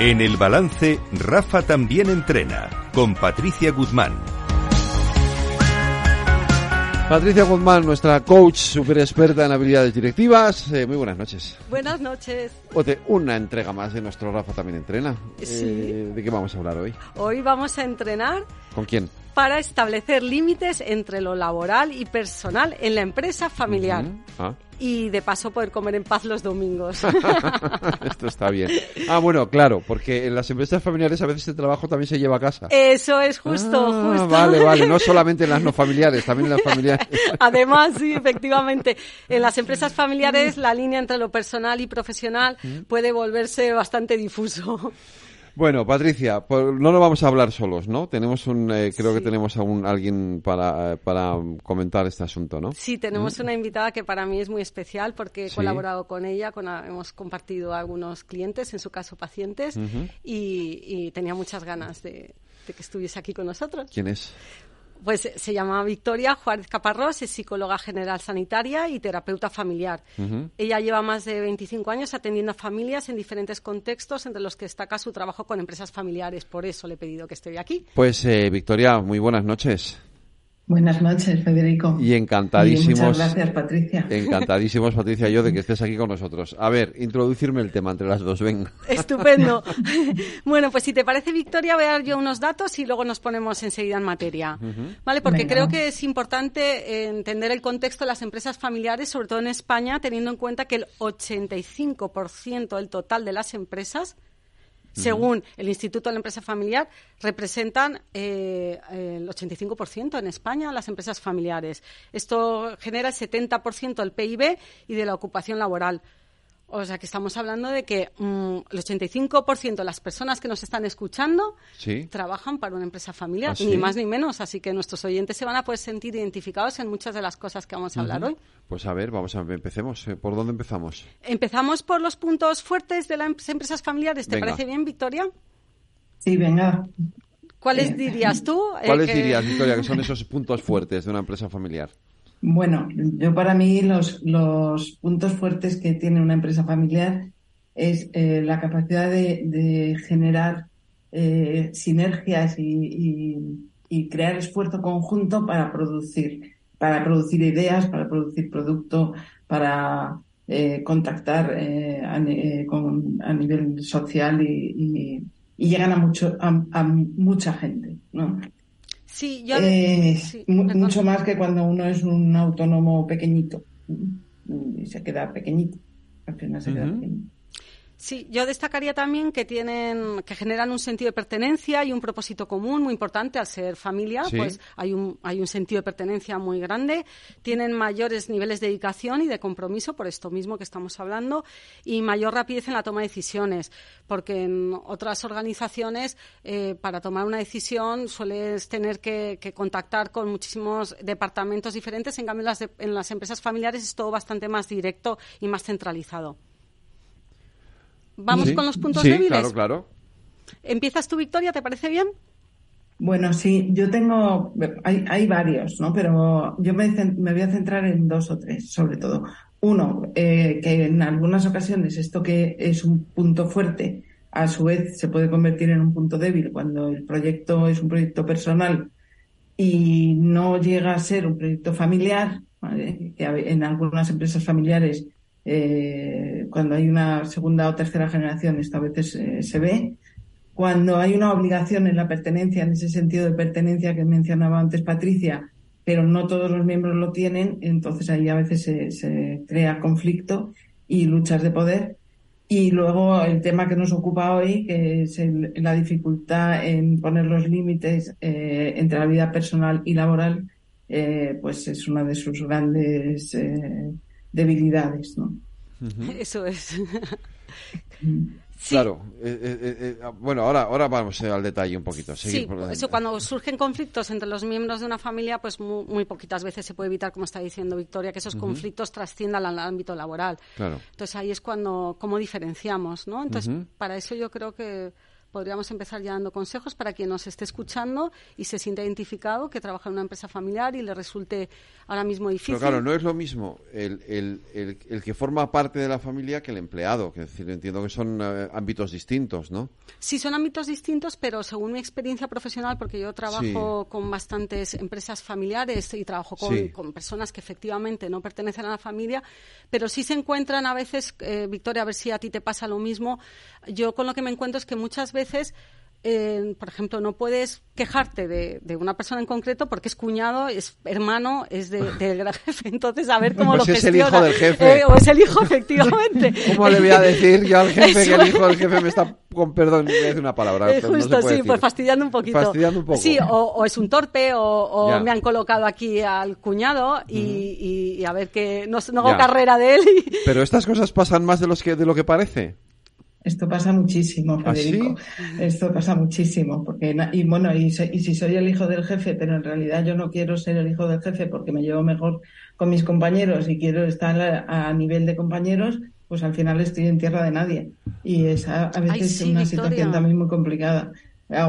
En el balance, Rafa también entrena, con Patricia Guzmán. Patricia Guzmán, nuestra coach super experta en habilidades directivas. Eh, muy buenas noches. Buenas noches. Ote, una entrega más de nuestro Rafa también entrena. Sí. Eh, ¿De qué vamos a hablar hoy? Hoy vamos a entrenar ¿Con quién? Para establecer límites entre lo laboral y personal en la empresa familiar. Ujú. Ah, Y de paso poder comer en paz los domingos. esto está bien. Ah, bueno, claro, porque en las empresas familiares a veces el trabajo también se lleva a casa. Eso es justo, Ah, justo. Vale, vale, no solamente en las no familiares, también en las familiares. Además, sí, efectivamente, en las empresas familiares la línea entre lo personal y profesional puede volverse bastante difuso. Bueno, Patricia, pues no lo vamos a hablar solos, ¿no? Tenemos un, eh, creo que tenemos a un, alguien para, eh, para comentar este asunto, ¿no? Sí, tenemos una invitada que para mí es muy especial porque he Sí. colaborado con ella, con, hemos compartido algunos clientes, en su caso pacientes, y, y tenía muchas ganas de, de que estuviese aquí con nosotros. ¿Quién es? Pues eh, se llama Victoria Juárez Caparrós, es psicóloga general sanitaria y terapeuta familiar. Ella lleva más de 25 años atendiendo a familias en diferentes contextos, entre los que destaca su trabajo con empresas familiares. Por eso le he pedido que esté hoy aquí. Pues eh, Victoria, muy buenas noches. Buenas noches, Federico. Y encantadísimos. Y muchas gracias, Patricia. Encantadísimos, Patricia y yo, de que estés aquí con nosotros. A ver, introducirme el tema entre las dos, venga. Estupendo. bueno, pues si te parece, Victoria, voy a dar yo unos datos y luego nos ponemos enseguida en materia. ¿Vale? Porque Venga. creo que es importante eh, entender el contexto de las empresas familiares, sobre todo en España, teniendo en cuenta que el 85% del total de las empresas, según el Instituto de la Empresa Familiar, representan eh, el 85% en España las empresas familiares. Esto genera el 70% del PIB y de la ocupación laboral. O sea que estamos hablando de que mm, el 85% de las personas que nos están escuchando Sí. trabajan para una empresa familiar, ¿Ah, sí? ni más ni menos. Así que nuestros oyentes se van a poder sentir identificados en muchas de las cosas que vamos a hablar hoy. Pues a ver, vamos a empecemos. Eh, ¿Por dónde empezamos? Empezamos por los puntos fuertes de las empresas familiares. ¿Te Venga. parece bien, Victoria? Sí, venga. ¿Cuáles Eh, dirías tú? eh, ¿Cuáles que- dirías, Victoria, que son esos puntos fuertes de una empresa familiar? Bueno, yo para mí los, los puntos fuertes que tiene una empresa familiar es eh, la capacidad de, de generar eh, sinergias y, y- y crear esfuerzo conjunto para producir, para producir ideas, para producir producto, para eh, contactar eh, a, eh, con- a nivel social y, y- y llegan a mucho a, a mucha gente, ¿no? Sí, yo... Eh, sí, mucho más que cuando uno es un autónomo pequeñito y se queda pequeñito. Al final se queda pequeñito. Sí, yo destacaría también que tienen, que generan un sentido de pertenencia y un propósito común muy importante al ser familia, Sí. pues hay un, hay un sentido de pertenencia muy grande, tienen mayores niveles de dedicación y de compromiso por esto mismo que estamos hablando y mayor rapidez en la toma de decisiones, porque en otras organizaciones eh, para tomar una decisión sueles tener que, que contactar con muchísimos departamentos diferentes, en cambio en las, de- en las empresas familiares es todo bastante más directo y más centralizado. Vamos Sí. con los puntos sí, débiles. claro, claro. Empiezas tú, Victoria, ¿te parece bien? Bueno, sí, yo tengo, hay, hay varios, ¿no? Pero yo me, me voy a centrar en dos o tres, sobre todo. Uno, eh, que en algunas ocasiones esto que es un punto fuerte, a su vez se puede convertir en un punto débil cuando el proyecto es un proyecto personal y no llega a ser un proyecto familiar, ¿vale? que en algunas empresas familiares, eh, cuando hay una segunda o tercera generación, esto a veces eh, se ve. Cuando hay una obligación en la pertenencia, en ese sentido de pertenencia que mencionaba antes Patricia, pero no todos los miembros lo tienen, entonces ahí a veces se, crea conflicto y luchas de poder. Y luego el tema que nos ocupa hoy, que es la dificultad en poner los límites eh, entre la vida personal y laboral, pues es una de sus grandes debilidades, ¿no? Eso es. Sí. Claro. eh, eh, eh, eh, bueno, ahora, ahora vamos al detalle un poquito. Seguir Sí, por eso cuando surgen conflictos entre los miembros de una familia, pues muy, muy poquitas veces se puede evitar, como está diciendo Victoria, que esos conflictos trasciendan al ámbito laboral. Claro. Entonces ahí es cuando, cómo diferenciamos, ¿no? Entonces, para eso yo creo que podríamos empezar ya dando consejos para quien nos esté escuchando y se sienta identificado que trabaja en una empresa familiar y le resulte ahora mismo difícil. Pero claro, no es lo mismo el, el, el, el que forma parte de la familia que el empleado. Que decir, entiendo que son eh, ámbitos distintos, ¿no? Sí, son ámbitos distintos, pero según mi experiencia profesional, porque yo trabajo con bastantes empresas familiares y trabajo con, con, personas que efectivamente no pertenecen a la familia, pero sí se encuentran a veces, eh, Victoria, a ver si a ti te pasa lo mismo. Yo con lo que me encuentro es que muchas veces por ejemplo, no puedes quejarte de, una persona en concreto porque es cuñado, es hermano, es de, del gran jefe. Entonces, a ver cómo pues lo es gestiona. el hijo del jefe. Eh, o es el hijo, efectivamente. ¿Cómo le voy a decir yo al jefe que el hijo del jefe me está, con perdón, voy a decir una palabra. Eh, justo, no sí, decir. pues fastidiando un poquito. Fastidiando un poco. Sí, o, o es un torpe, o, o me han colocado aquí al cuñado y, y, y a ver que no, no hago Ya. carrera de él. Y... Pero estas cosas pasan más de, los que, de lo que parece. Esto pasa muchísimo, ¿Ah, Federico. Esto pasa muchísimo. Porque, y bueno, y, y si soy el hijo del jefe, pero en realidad yo no quiero ser el hijo del jefe porque me llevo mejor con mis compañeros y quiero estar a, a nivel de compañeros, pues al final estoy en tierra de nadie. Y es a, a veces Ay, sí, una Victoria. situación también muy complicada.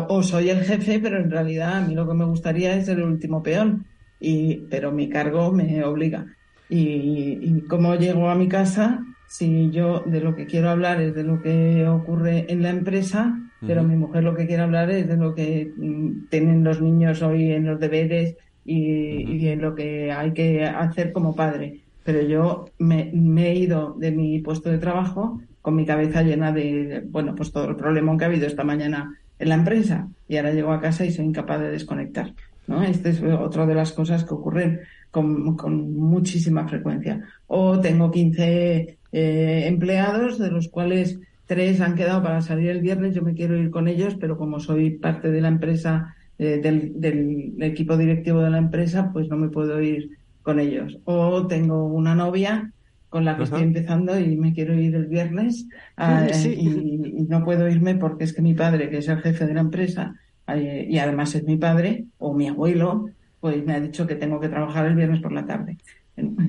O soy el jefe, pero en realidad a mí lo que me gustaría es ser el último peón. Y, pero mi cargo me obliga. Y, y cómo llego a mi casa, si yo de lo que quiero hablar es de lo que ocurre en la empresa, pero Ujú. mi mujer lo que quiere hablar es de lo que mm, tienen los niños hoy en los deberes y, y en lo que hay que hacer como padre. Pero yo me, me he ido de mi puesto de trabajo con mi cabeza llena de, bueno, pues todo el problema que ha habido esta mañana en la empresa y ahora llego a casa y soy incapaz de desconectar. ¿no? Esta es otra de las cosas que ocurren con, con muchísima frecuencia. O tengo 15 eh, empleados, de los cuales tres han quedado para salir el viernes, yo me quiero ir con ellos, pero como soy parte de la empresa, eh, del, del equipo directivo de la empresa, pues no me puedo ir con ellos. O tengo una novia con la que Ajá. estoy empezando y me quiero ir el viernes ah, Sí. y, y no puedo irme porque es que mi padre, que es el jefe de la empresa, eh, y además es mi padre o mi abuelo, pues me ha dicho que tengo que trabajar el viernes por la tarde.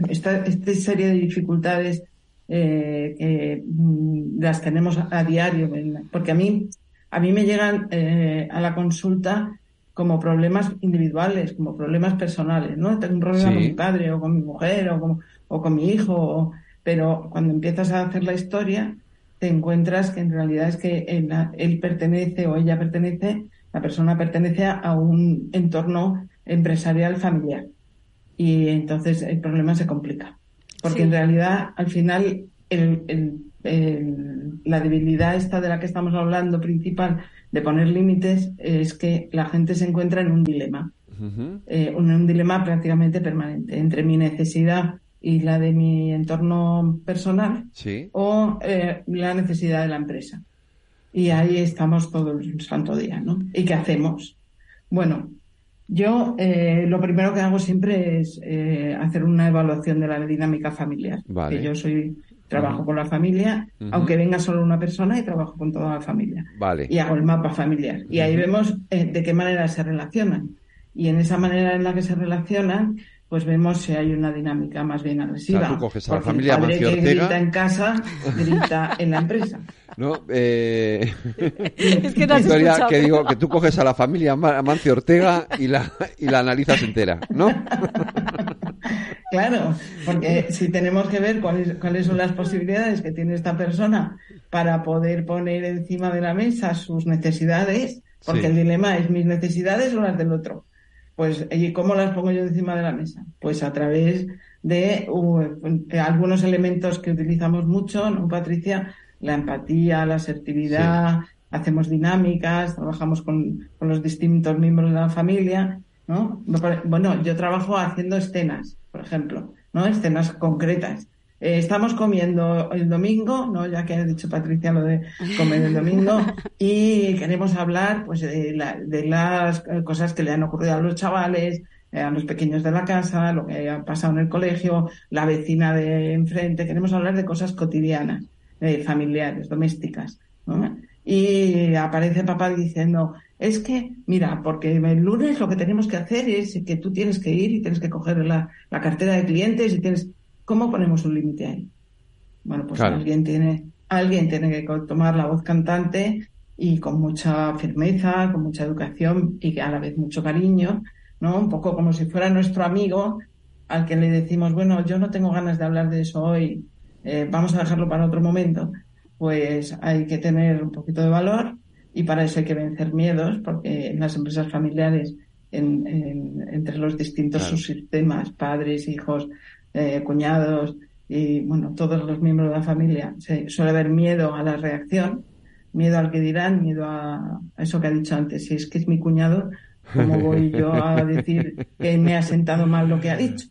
Esta, esta serie de dificultades eh, que mm, las tenemos a diario, porque a mí, a mí me llegan eh, a la consulta como problemas individuales, como problemas personales, ¿no? Tengo un problema Sí. con mi padre o con mi mujer o con, o con mi hijo, o- pero cuando empiezas a hacer la historia te encuentras que en realidad es que él, él pertenece o ella pertenece, la persona pertenece a un entorno empresarial familiar. Y entonces el problema se complica. Porque Sí. en realidad, al final, el- el- el- la debilidad esta de la que estamos hablando principal de poner límites es que la gente se encuentra en un dilema eh, un, un dilema prácticamente permanente entre mi necesidad y la de mi entorno personal Sí. o eh, la necesidad de la empresa. Y ahí estamos todo el santo día, ¿no? ¿Y qué hacemos? Bueno, yo eh, lo primero que hago siempre es eh, hacer una evaluación de la dinámica familiar. Vale. Que yo soy trabajo con la familia, aunque venga solo una persona y trabajo con toda la familia Vale. y hago el mapa familiar. Y ahí vemos eh, de qué manera se relacionan. Y en esa manera en la que se relacionan, pues vemos si hay una dinámica más bien agresiva. O sea, tú coges a la el familia padre Mancio que Ortega. grita en casa, grita en la empresa. No, eh... Es que no has Victoria, escuchado, que digo que tú coges a la familia Ma- Amancio Ortega y la, y la analizas entera, ¿no? Claro, porque si tenemos que ver cuáles, cuáles son las posibilidades que tiene esta persona para poder poner encima de la mesa sus necesidades, porque Sí. el dilema es mis necesidades o las del otro. Pues, ¿y cómo las pongo yo encima de la mesa? Pues a través de uh, algunos elementos que utilizamos mucho, ¿no, Patricia? La empatía, la asertividad, hacemos dinámicas, trabajamos con, con los distintos miembros de la familia, ¿no? Bueno, yo trabajo haciendo escenas, por ejemplo, ¿no? Escenas concretas. Eh, estamos comiendo el domingo, ¿no? Ya que ha dicho Patricia lo de comer el domingo, y queremos hablar, pues, de, la- de las cosas que le han ocurrido a los chavales, eh, a los pequeños de la casa, lo que ha pasado en el colegio, la vecina de enfrente. Queremos hablar de cosas cotidianas, eh, familiares, domésticas, ¿no? Y aparece papá diciendo, es que, mira, porque el lunes lo que tenemos que hacer es que tú tienes que ir y tienes que coger la, la cartera de clientes y tienes, ¿cómo ponemos un límite ahí? Bueno, pues Claro. alguien tiene, alguien tiene que tomar la voz cantante y con mucha firmeza, con mucha educación y a la vez mucho cariño, ¿no? Un poco como si fuera nuestro amigo al que le decimos, bueno, yo no tengo ganas de hablar de eso hoy, eh, vamos a dejarlo para otro momento. Pues hay que tener un poquito de valor y para eso hay que vencer miedos, porque en las empresas familiares, entre los distintos subsistemas, padres, hijos, eh, cuñados y bueno, todos los miembros de la familia, suele haber miedo a la reacción, miedo al que dirán, miedo a, eso que ha dicho antes, si es que es mi cuñado, ¿cómo voy yo a decir que me ha sentado mal lo que ha dicho?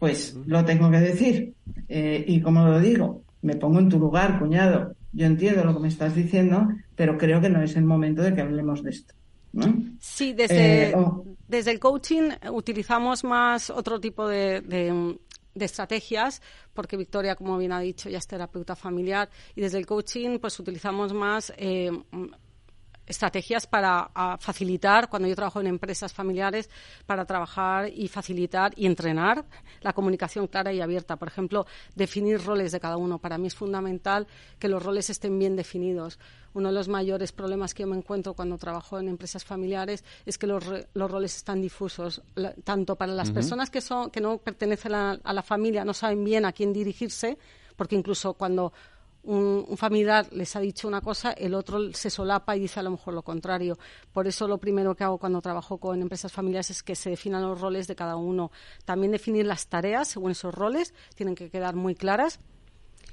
Pues lo tengo que decir. Eh, y como lo digo, me pongo en tu lugar, cuñado. Yo entiendo lo que me estás diciendo, pero creo que no es el momento de que hablemos de esto. Sí, desde, eh, desde el coaching utilizamos más otro tipo de, de estrategias, porque Victoria, como bien ha dicho, ya es terapeuta familiar, y desde el coaching pues utilizamos más eh, estrategias para facilitar, cuando yo trabajo en empresas familiares, para trabajar y facilitar y entrenar la comunicación clara y abierta. Por ejemplo, definir roles de cada uno. Para mí es fundamental que los roles estén bien definidos. Uno de los mayores problemas que yo me encuentro cuando trabajo en empresas familiares es que los, roles están difusos, tanto para las personas que, son, que no pertenecen a la familia, no saben bien a quién dirigirse, porque incluso cuando un, familiar les ha dicho una cosa, el otro se solapa y dice a lo mejor lo contrario. Por eso lo primero que hago cuando trabajo con empresas familiares es que se definan los roles de cada uno. También definir las tareas según esos roles, tienen que quedar muy claras.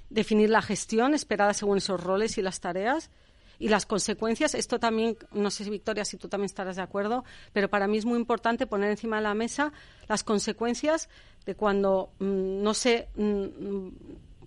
Definir la gestión esperada según esos roles y las tareas. Y las consecuencias, esto también, no sé, Victoria, si tú también estarás de acuerdo, pero para mí es muy importante poner encima de la mesa las consecuencias de cuando mm, no sé, mm,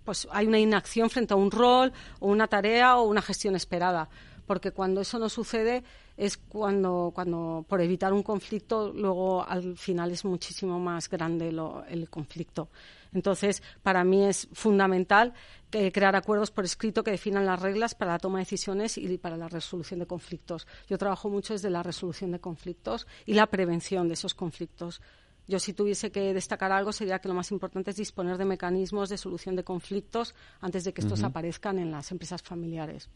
pues hay una inacción frente a un rol o una tarea o una gestión esperada porque cuando eso no sucede es cuando, cuando por evitar un conflicto, luego al final es muchísimo más grande el conflicto. Entonces, para mí es fundamental eh, crear acuerdos por escrito que definan las reglas para la toma de decisiones y para la resolución de conflictos. Yo trabajo mucho desde la resolución de conflictos y la prevención de esos conflictos. Yo si tuviese que destacar algo sería que lo más importante es disponer de mecanismos de solución de conflictos antes de que estos aparezcan en las empresas familiares.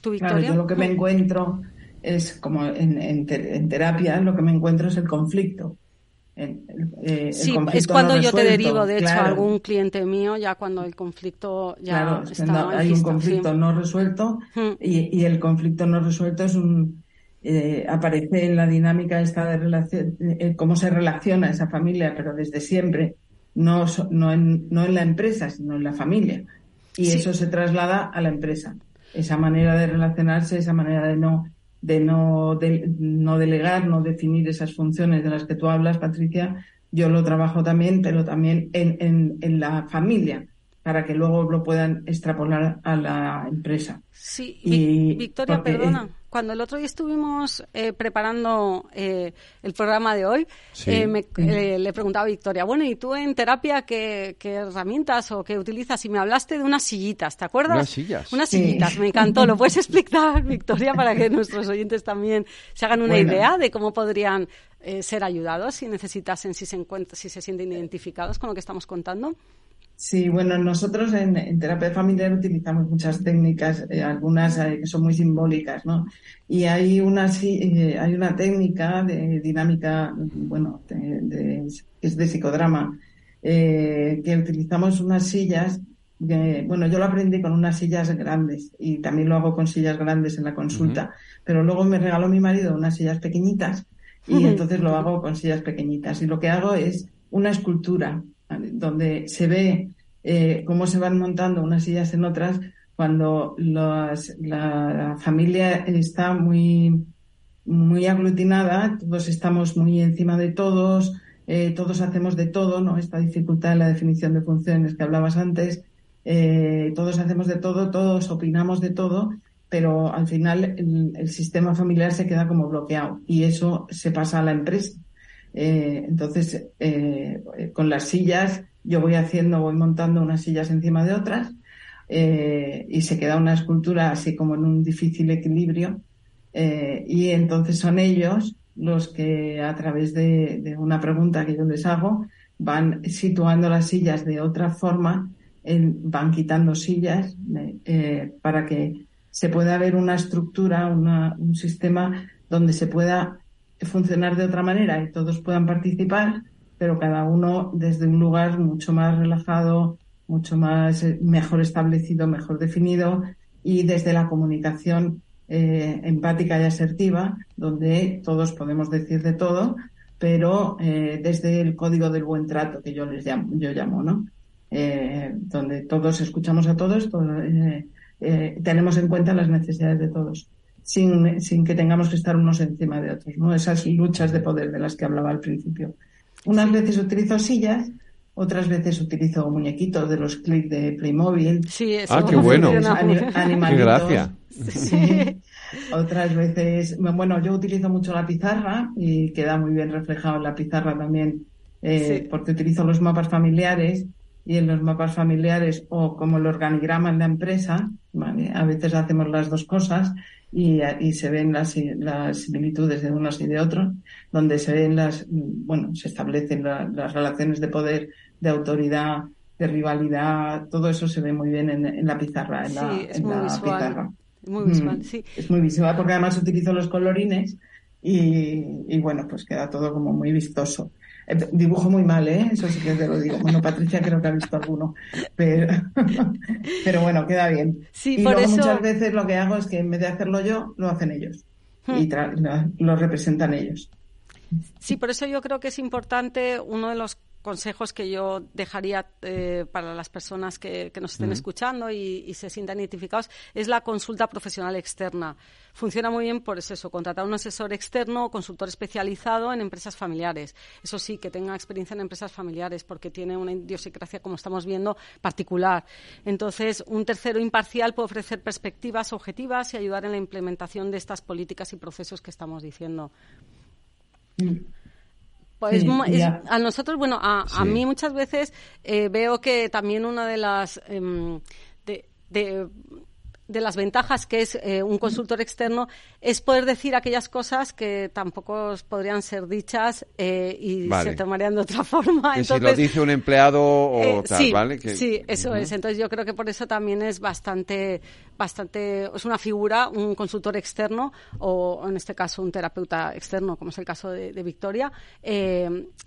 ¿Tú, Victoria? yo lo que me encuentro es como en, terapia, lo que me encuentro es el conflicto. Eh, sí, es cuando yo te derivo, de hecho, a algún cliente mío, ya cuando el conflicto ya está hay un conflicto no resuelto y, y, el conflicto no resuelto es un eh, aparece en la dinámica esta de relación, eh, cómo se relaciona esa familia, pero desde siempre, no, no, en, no en la empresa, sino en la familia. Y eso se traslada a la empresa. Esa manera de relacionarse, esa manera de no, de no, de, no delegar, no definir esas funciones de las que tú hablas, Patricia, yo lo trabajo también, pero también en, en, en la familia para que luego lo puedan extrapolar a la empresa. Sí, y Victoria, perdona. Cuando el otro día estuvimos eh, preparando eh, el programa de hoy, eh, me, le preguntaba a Victoria, bueno, ¿y tú en terapia qué, herramientas o qué utilizas? Y me hablaste de unas sillitas, ¿te acuerdas? Unas sillas. Unas sillitas, me encantó. ¿Lo puedes explicar, Victoria, para que nuestros oyentes también se hagan una idea de cómo podrían ser ayudados si necesitasen, si se, encuentran, si se sienten identificados con lo que estamos contando? Sí, bueno, nosotros en, terapia familiar utilizamos muchas técnicas, eh, algunas eh, que son muy simbólicas, ¿no? Y hay una, eh, hay una técnica de dinámica, bueno, de, es de psicodrama, que utilizamos unas sillas, bueno, yo lo aprendí con unas sillas grandes y también lo hago con sillas grandes en la consulta, pero luego me regaló mi marido unas sillas pequeñitas y entonces lo hago con sillas pequeñitas. Y lo que hago es una escultura donde se ve eh, cómo se van montando unas sillas en otras cuando la familia está muy, muy aglutinada, todos estamos muy encima de todos, eh, todos hacemos de todo, ¿no? Esta dificultad en la definición de funciones que hablabas antes, eh, todos hacemos de todo, todos opinamos de todo, pero al final el, el, sistema familiar se queda como bloqueado y eso se pasa a la empresa. Eh, entonces, eh, con las sillas, yo voy haciendo, voy montando unas sillas encima de otras eh, y se queda una escultura así como en un difícil equilibrio. y entonces son ellos los que a través de, una pregunta que yo les hago van situando las sillas de otra forma, van quitando sillas para que se pueda ver una estructura, un sistema donde se pueda funcionar de otra manera y todos puedan participar, pero cada uno desde un lugar mucho más relajado, mucho más eh, mejor establecido, mejor definido y desde la comunicación eh, empática y asertiva, donde todos podemos decir de todo, pero eh, desde el código del buen trato que yo les llamo, yo llamo, ¿no? donde todos escuchamos a todos, tenemos en cuenta las necesidades de todos sin, sin que tengamos que estar unos encima de otros, ¿no? Esas luchas de poder de las que hablaba al principio. Unas veces utilizo sillas, otras veces utilizo muñequitos de los clics de Playmobil. Sí, eso ah, qué bueno. Qué gracia. Sí. Otras veces, bueno, yo utilizo mucho la pizarra y queda muy bien reflejado en la pizarra también, eh, porque utilizo los mapas familiares y en los mapas familiares o como el organigrama en la empresa, ¿vale? a veces hacemos las dos cosas y, y se ven las, las, similitudes de unos y de otros, donde se ven las, bueno, se establecen las relaciones de poder, de autoridad, de rivalidad, todo eso se ve muy bien en, la pizarra, en la, en la pizarra. Muy visual, mm. sí. Es muy visual porque además utilizo los colorines y, y bueno, pues queda todo como muy vistoso. Dibujo muy mal, ¿eh? Eso sí que te lo digo. Bueno, Patricia creo que ha visto alguno, pero, pero bueno, queda bien. Sí, y por luego eso... muchas veces lo que hago es que en vez de hacerlo yo, lo hacen ellos hmm. y lo representan ellos. Sí, por eso yo creo que es importante uno de los consejos que yo dejaría eh, para las personas que, nos estén escuchando y, se sientan identificados es la consulta profesional externa. Funciona muy bien por eso, contratar un asesor externo o consultor especializado en empresas familiares. Eso sí, que tenga experiencia en empresas familiares porque tiene una idiosincrasia, como estamos viendo, particular. Entonces, un tercero imparcial puede ofrecer perspectivas objetivas y ayudar en la implementación de estas políticas y procesos que estamos diciendo. Pues a nosotros, bueno, a, a mí muchas veces eh, veo que también una de las em, de, de, de las ventajas que es eh, un consultor externo es poder decir aquellas cosas que tampoco podrían ser dichas eh, y se tomarían de otra forma. Que si lo dice un empleado o tal, sí, ¿vale? Sí, eso es. Entonces yo creo que por eso también es bastante, bastante, es una figura, un consultor externo o en este caso un terapeuta externo, como es el caso de, de Victoria,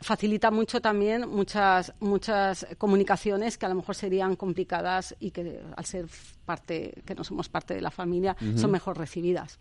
facilita mucho también muchas, muchas comunicaciones que a lo mejor serían complicadas y que al ser parte, que no somos parte de la familia, son mejor recibidas.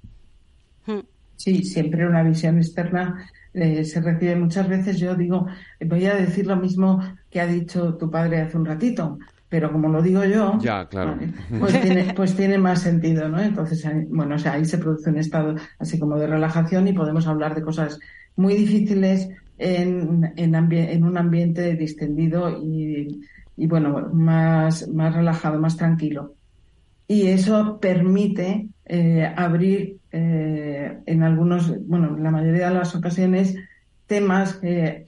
Hmm. Sí, siempre una visión externa eh, se recibe muchas veces. Yo digo, voy a decir lo mismo que ha dicho tu padre hace un ratito, pero como lo digo yo, ya, claro. pues, tiene, pues tiene más sentido, ¿no? Entonces, bueno, o sea, ahí se produce un estado así como de relajación y podemos hablar de cosas muy difíciles en, en, en un ambiente distendido y, y, bueno, más, más relajado, más tranquilo y eso permite eh, abrir eh, en algunos, bueno, en la mayoría de las ocasiones, temas que,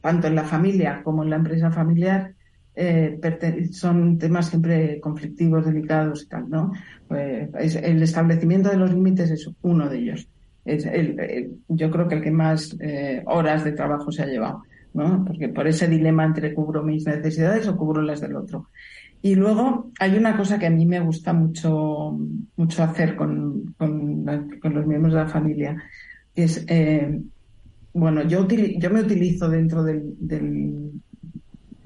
tanto en la familia como en la empresa familiar eh, son temas siempre conflictivos, delicados y tal, ¿no? Pues el establecimiento de los límites es uno de ellos. Yo creo que el que más horas de trabajo se ha llevado, ¿no? Porque por ese dilema entre cubro mis necesidades o cubro las del otro. Y luego hay una cosa que a mí me gusta mucho, mucho hacer con, con, los miembros de la familia, que es, eh, bueno, yo, yo me utilizo dentro del,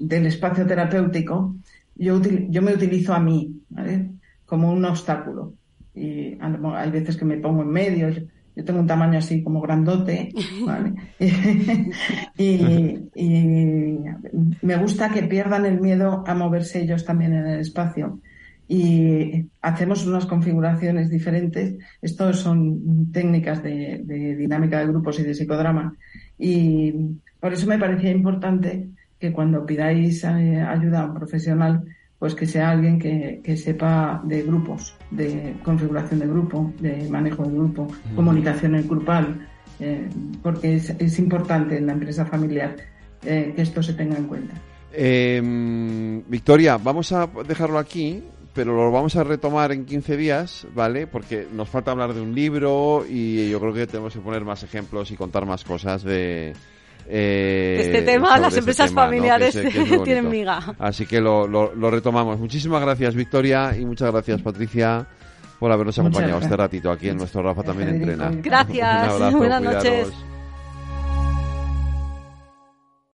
espacio terapéutico, yo, yo me utilizo a mí, ¿vale? Como un obstáculo. Y hay veces que me pongo en medio, yo tengo un tamaño así como grandote, ¿vale? y, me gusta que pierdan el miedo a moverse ellos también en el espacio. Y hacemos unas configuraciones diferentes. Estos son técnicas de, de dinámica de grupos y de psicodrama. Y por eso me parecía importante que cuando pidáis eh, ayuda a un profesional, pues que sea alguien que, que, sepa de grupos, de configuración de grupo, de manejo de grupo, comunicación en grupal, eh, porque es, es, importante en la empresa familiar eh, que esto se tenga en cuenta. Em, Victoria, vamos a dejarlo aquí, pero lo vamos a retomar en 15 días, ¿vale? Porque nos falta hablar de un libro y yo creo que tenemos que poner más ejemplos y contar más cosas de, eh, Este tema, las este empresas tema, ¿no? familiares Que es- que es muy tienen miga. Así que lo, lo- lo retomamos. Muchísimas gracias, Victoria, y muchas gracias, Patricia, por habernos acompañado este ratito aquí en nuestro Rafa también entrena. Gracias. Un abrazo, Buenas cuidaros. noches.